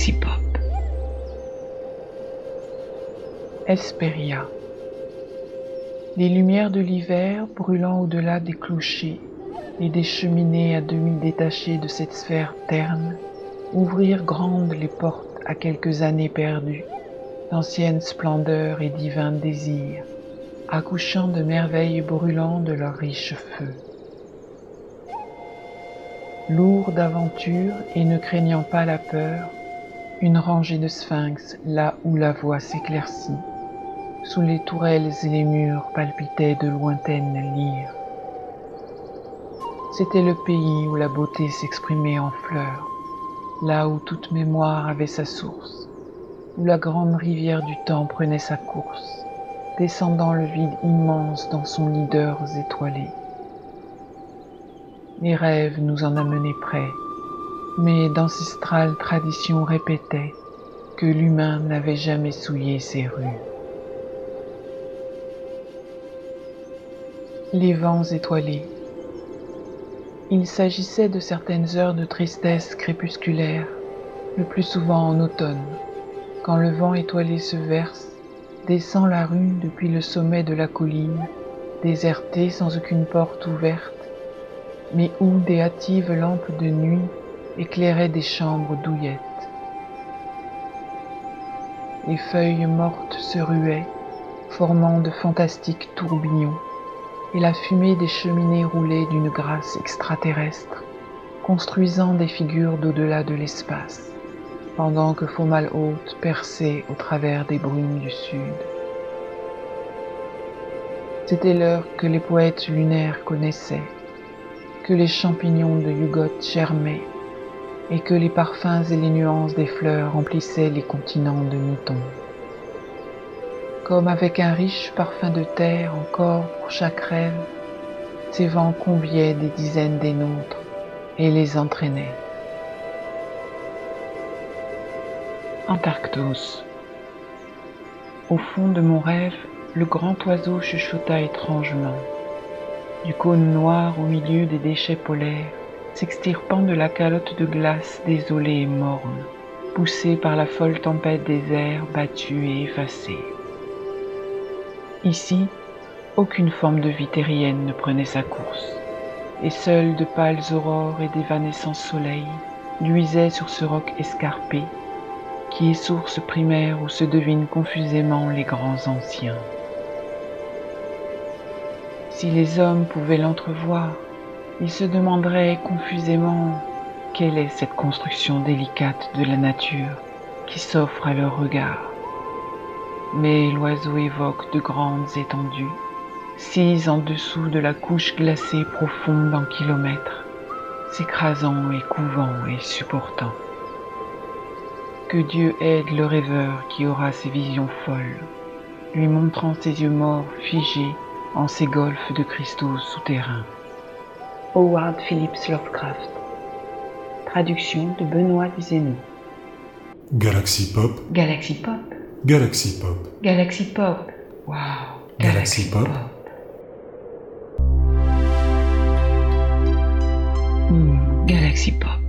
Galaxy. Hesperia. Les lumières de l'hiver brûlant au-delà des clochers et des cheminées à demi détachées de cette sphère terne ouvrirent grandes les portes à quelques années perdues, d'anciennes splendeurs et divins désirs, accouchant de merveilles brûlant de leurs riches feux. Lourd d'aventure et ne craignant pas la peur, une rangée de sphinx là où la voie s'éclaircit, sous les tourelles et les murs palpitaient de lointaines lyres. C'était le pays où la beauté s'exprimait en fleurs, là où toute mémoire avait sa source, où la grande rivière du temps prenait sa course, descendant le vide immense dans son lit d'heures étoilées. Les rêves nous en amenaient près, mais d'ancestrales traditions répétaient que l'humain n'avait jamais souillé ces rues. Les vents étoilés. Il s'agissait de certaines heures de tristesse crépusculaire, le plus souvent en automne, quand le vent étoilé se verse, descend la rue depuis le sommet de la colline, désertée sans aucune porte ouverte, mais où des hâtives lampes de nuit éclairaient des chambres douillettes. Les feuilles mortes se ruaient, formant de fantastiques tourbillons et la fumée des cheminées roulait d'une grâce extraterrestre, construisant des figures d'au-delà de l'espace, pendant que Fomalhaute perçait au travers des brumes du sud. C'était l'heure que les poètes lunaires connaissaient, que les champignons de Yugoth germaient, et que les parfums et les nuances des fleurs remplissaient les continents de Newton comme avec un riche parfum de terre encore pour chaque rêve, ces vents conviaient des dizaines des nôtres et les entraînaient. Antarctos. Au fond de mon rêve, le grand oiseau chuchota étrangement. Du cône noir au milieu des déchets polaires, s'extirpant de la calotte de glace désolée et morne, poussée par la folle tempête des airs battus et effacés. Ici, aucune forme de vie terrienne ne prenait sa course, et seules de pâles aurores et d'évanescents soleils luisaient sur ce roc escarpé, qui est source primaire où se devinent confusément les grands anciens. Si les hommes pouvaient l'entrevoir, ils se demanderaient confusément quelle est cette construction délicate de la nature qui s'offre à leur regard mais l'oiseau évoque de grandes étendues, sises en dessous de la couche glacée profonde en kilomètres, s'écrasant et couvant et supportant. Que Dieu aide le rêveur qui aura ses visions folles, lui montrant ses yeux morts figés en ces golfes de cristaux souterrains. Howard Phillips Lovecraft. Traduction de Benoît Duzénou. Galaxy Pop. Galaxy Pop. Galaxy Pop. Galaxy Pop. Wow. Galaxy, Pop. Hmm, Galaxy Pop.